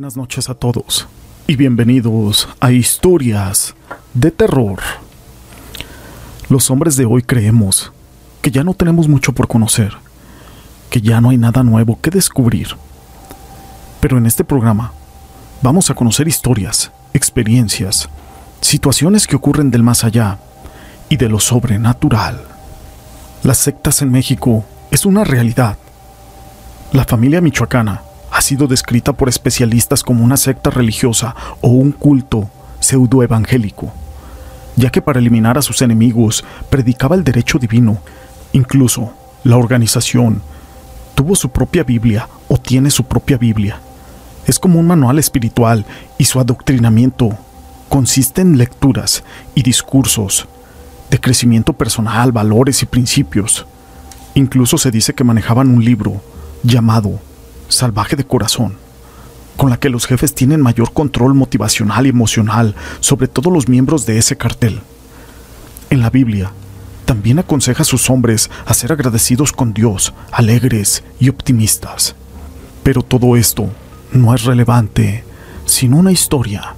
buenas noches a todos y bienvenidos a Historias de Terror. Los hombres de hoy creemos que ya no tenemos mucho por conocer, que ya no hay nada nuevo que descubrir. Pero en este programa vamos a conocer historias, experiencias, situaciones que ocurren del más allá y de lo sobrenatural. Las sectas en México es una realidad. La familia michoacana ha sido descrita por especialistas como una secta religiosa o un culto pseudoevangélico, ya que para eliminar a sus enemigos predicaba el derecho divino. Incluso la organización tuvo su propia Biblia o tiene su propia Biblia. Es como un manual espiritual y su adoctrinamiento consiste en lecturas y discursos de crecimiento personal, valores y principios. Incluso se dice que manejaban un libro llamado salvaje de corazón, con la que los jefes tienen mayor control motivacional y emocional sobre todos los miembros de ese cartel. En la Biblia, también aconseja a sus hombres a ser agradecidos con Dios, alegres y optimistas. Pero todo esto no es relevante sin una historia.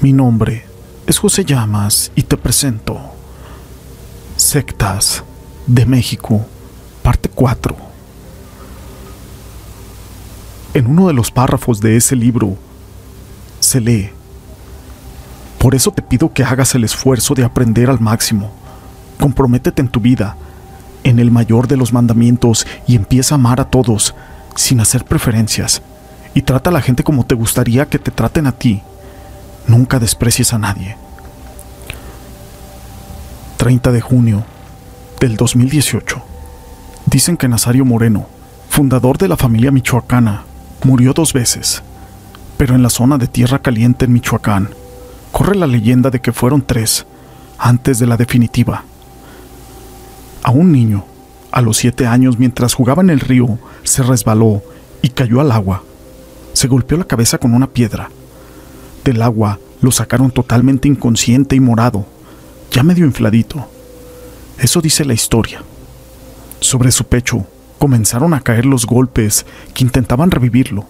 Mi nombre es José Llamas y te presento Sectas de México, parte 4. En uno de los párrafos de ese libro se lee, por eso te pido que hagas el esfuerzo de aprender al máximo. Comprométete en tu vida, en el mayor de los mandamientos y empieza a amar a todos, sin hacer preferencias, y trata a la gente como te gustaría que te traten a ti. Nunca desprecies a nadie. 30 de junio del 2018. Dicen que Nazario Moreno, fundador de la familia michoacana, Murió dos veces, pero en la zona de Tierra Caliente en Michoacán corre la leyenda de que fueron tres antes de la definitiva. A un niño, a los siete años, mientras jugaba en el río, se resbaló y cayó al agua. Se golpeó la cabeza con una piedra. Del agua lo sacaron totalmente inconsciente y morado, ya medio infladito. Eso dice la historia. Sobre su pecho comenzaron a caer los golpes que intentaban revivirlo,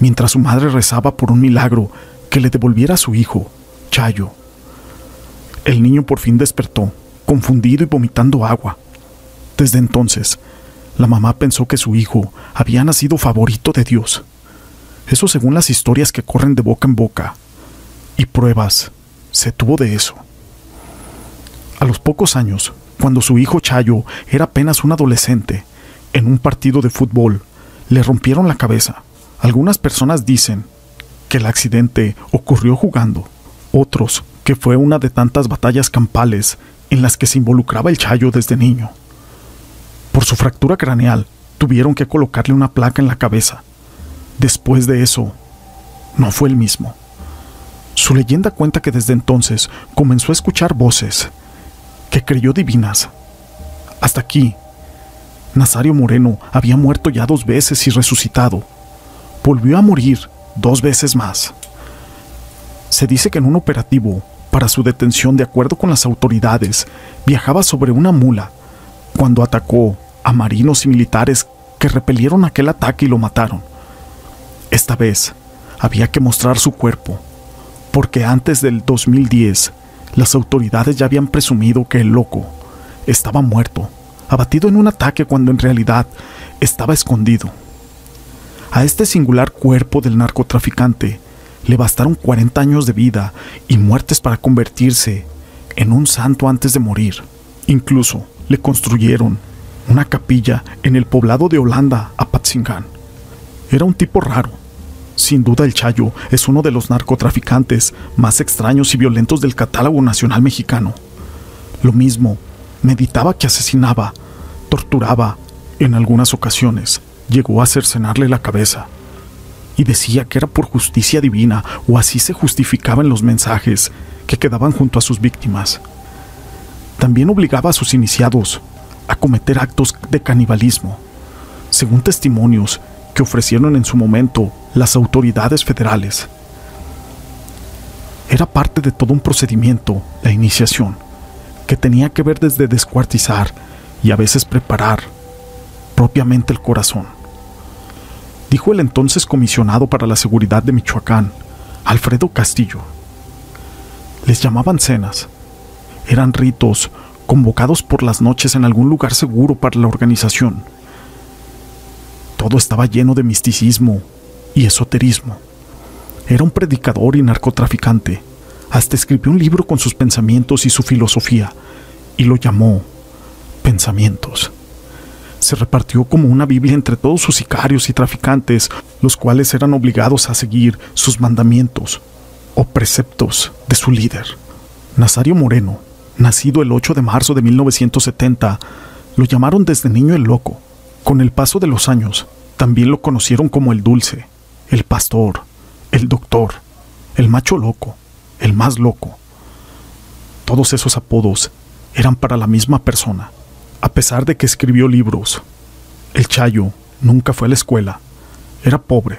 mientras su madre rezaba por un milagro que le devolviera a su hijo, Chayo. El niño por fin despertó, confundido y vomitando agua. Desde entonces, la mamá pensó que su hijo había nacido favorito de Dios. Eso según las historias que corren de boca en boca. Y pruebas se tuvo de eso. A los pocos años, cuando su hijo Chayo era apenas un adolescente, en un partido de fútbol. Le rompieron la cabeza. Algunas personas dicen que el accidente ocurrió jugando. Otros que fue una de tantas batallas campales en las que se involucraba el Chayo desde niño. Por su fractura craneal, tuvieron que colocarle una placa en la cabeza. Después de eso, no fue el mismo. Su leyenda cuenta que desde entonces comenzó a escuchar voces que creyó divinas. Hasta aquí Nazario Moreno había muerto ya dos veces y resucitado. Volvió a morir dos veces más. Se dice que en un operativo, para su detención de acuerdo con las autoridades, viajaba sobre una mula cuando atacó a marinos y militares que repelieron aquel ataque y lo mataron. Esta vez había que mostrar su cuerpo, porque antes del 2010 las autoridades ya habían presumido que el loco estaba muerto abatido en un ataque cuando en realidad estaba escondido. A este singular cuerpo del narcotraficante le bastaron 40 años de vida y muertes para convertirse en un santo antes de morir. Incluso le construyeron una capilla en el poblado de Holanda, Apatzingán. Era un tipo raro. Sin duda el Chayo es uno de los narcotraficantes más extraños y violentos del catálogo nacional mexicano. Lo mismo meditaba que asesinaba, torturaba, en algunas ocasiones llegó a cercenarle la cabeza. Y decía que era por justicia divina, o así se justificaban los mensajes que quedaban junto a sus víctimas. También obligaba a sus iniciados a cometer actos de canibalismo, según testimonios que ofrecieron en su momento las autoridades federales. Era parte de todo un procedimiento, la iniciación, que tenía que ver desde descuartizar y a veces preparar propiamente el corazón. dijo el entonces comisionado para la seguridad de Michoacán, Alfredo Castillo. Les llamaban cenas. Eran ritos convocados por las noches en algún lugar seguro para la organización. Todo estaba lleno de misticismo y esoterismo. Era un predicador y narcotraficante. Hasta escribió un libro con sus pensamientos y su filosofía, y lo llamó Pensamientos. Se repartió como una Biblia entre todos sus sicarios y traficantes, los cuales eran obligados a seguir sus mandamientos o preceptos de su líder. Nazario Moreno, nacido el 8 de marzo de 1970, lo llamaron desde niño el loco. Con el paso de los años, también lo conocieron como el dulce, el pastor, el doctor, el macho loco, el más loco. Todos esos apodos eran para la misma persona, a pesar de que escribió libros. El Chayo nunca fue a la escuela. Era pobre.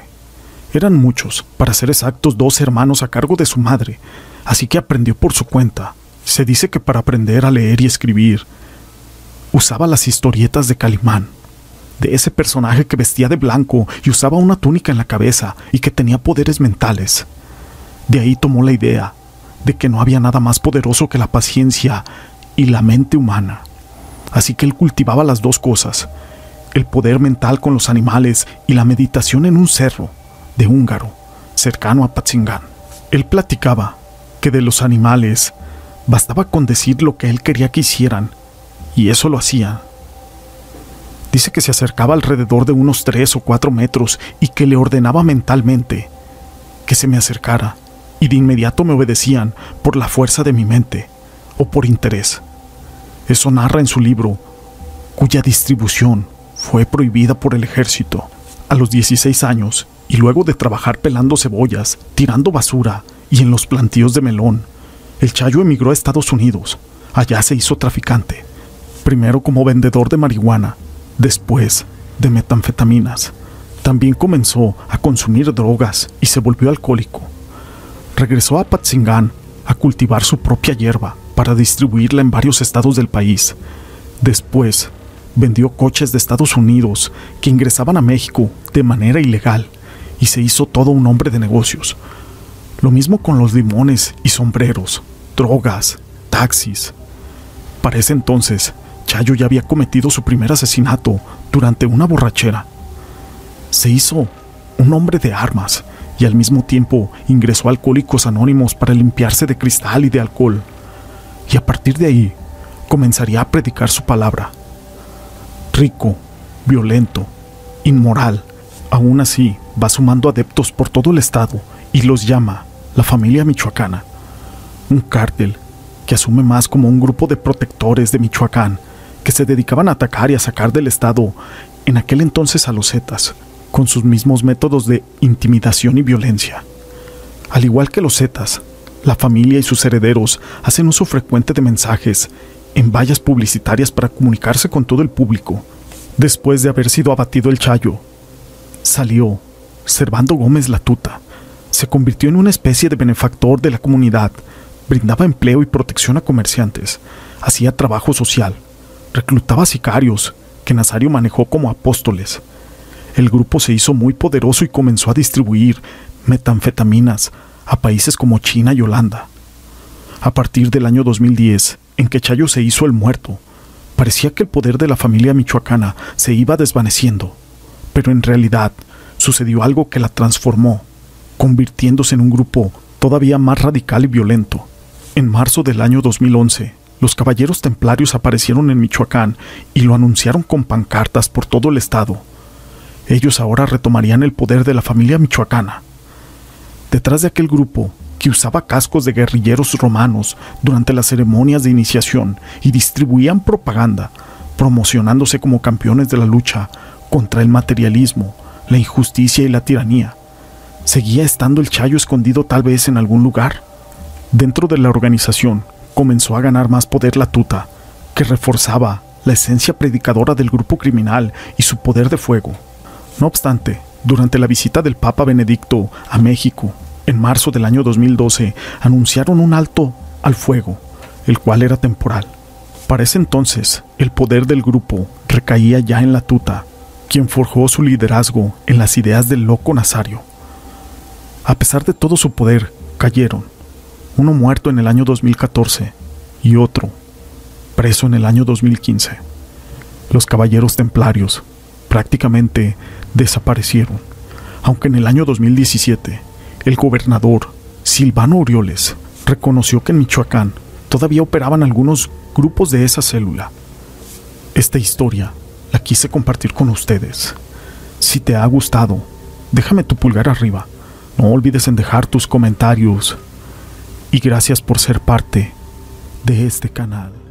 Eran muchos, para ser exactos, dos hermanos a cargo de su madre, así que aprendió por su cuenta. Se dice que para aprender a leer y escribir, usaba las historietas de Calimán de ese personaje que vestía de blanco y usaba una túnica en la cabeza y que tenía poderes mentales. De ahí tomó la idea de que no había nada más poderoso que la paciencia y la mente humana. Así que él cultivaba las dos cosas, el poder mental con los animales y la meditación en un cerro de húngaro, cercano a Patzingán. Él platicaba que de los animales bastaba con decir lo que él quería que hicieran, y eso lo hacía Dice que se acercaba alrededor de unos tres o cuatro metros y que le ordenaba mentalmente que se me acercara, y de inmediato me obedecían por la fuerza de mi mente o por interés. Eso narra en su libro, cuya distribución fue prohibida por el ejército a los 16 años y luego de trabajar pelando cebollas, tirando basura y en los plantíos de melón. El Chayo emigró a Estados Unidos. Allá se hizo traficante, primero como vendedor de marihuana después de metanfetaminas. También comenzó a consumir drogas y se volvió alcohólico. Regresó a Patzingán a cultivar su propia hierba para distribuirla en varios estados del país. Después, vendió coches de Estados Unidos que ingresaban a México de manera ilegal y se hizo todo un hombre de negocios. Lo mismo con los limones y sombreros, drogas, taxis. Para ese entonces, Chayo ya había cometido su primer asesinato durante una borrachera. Se hizo un hombre de armas y al mismo tiempo ingresó a Alcohólicos Anónimos para limpiarse de cristal y de alcohol. Y a partir de ahí comenzaría a predicar su palabra. Rico, violento, inmoral, aún así va sumando adeptos por todo el estado y los llama la familia michoacana. Un cártel que asume más como un grupo de protectores de Michoacán que se dedicaban a atacar y a sacar del Estado, en aquel entonces a los Zetas, con sus mismos métodos de intimidación y violencia. Al igual que los Zetas, la familia y sus herederos hacen uso frecuente de mensajes en vallas publicitarias para comunicarse con todo el público. Después de haber sido abatido el Chayo, salió Servando Gómez Latuta. Se convirtió en una especie de benefactor de la comunidad, brindaba empleo y protección a comerciantes, hacía trabajo social, reclutaba sicarios que Nazario manejó como apóstoles. El grupo se hizo muy poderoso y comenzó a distribuir metanfetaminas a países como China y Holanda. A partir del año 2010, en que Chayo se hizo el muerto, parecía que el poder de la familia michoacana se iba desvaneciendo, pero en realidad sucedió algo que la transformó, convirtiéndose en un grupo todavía más radical y violento. En marzo del año 2011, los caballeros templarios aparecieron en Michoacán y lo anunciaron con pancartas por todo el estado. Ellos ahora retomarían el poder de la familia michoacana. Detrás de aquel grupo, que usaba cascos de guerrilleros romanos durante las ceremonias de iniciación y distribuían propaganda, promocionándose como campeones de la lucha contra el materialismo, la injusticia y la tiranía. ¿Seguía estando el Chayo escondido tal vez en algún lugar? Dentro de la organización, comenzó a ganar más poder la tuta, que reforzaba la esencia predicadora del grupo criminal y su poder de fuego. No obstante, durante la visita del Papa Benedicto a México, en marzo del año 2012, anunciaron un alto al fuego, el cual era temporal. Para ese entonces, el poder del grupo recaía ya en la tuta, quien forjó su liderazgo en las ideas del loco Nazario. A pesar de todo su poder, cayeron, uno muerto en el año 2014 y otro preso en el año 2015. Los caballeros templarios prácticamente desaparecieron, aunque en el año 2017 el gobernador Silvano Orioles reconoció que en Michoacán todavía operaban algunos grupos de esa célula. Esta historia la quise compartir con ustedes. Si te ha gustado, déjame tu pulgar arriba. No olvides en dejar tus comentarios. Y gracias por ser parte de este canal.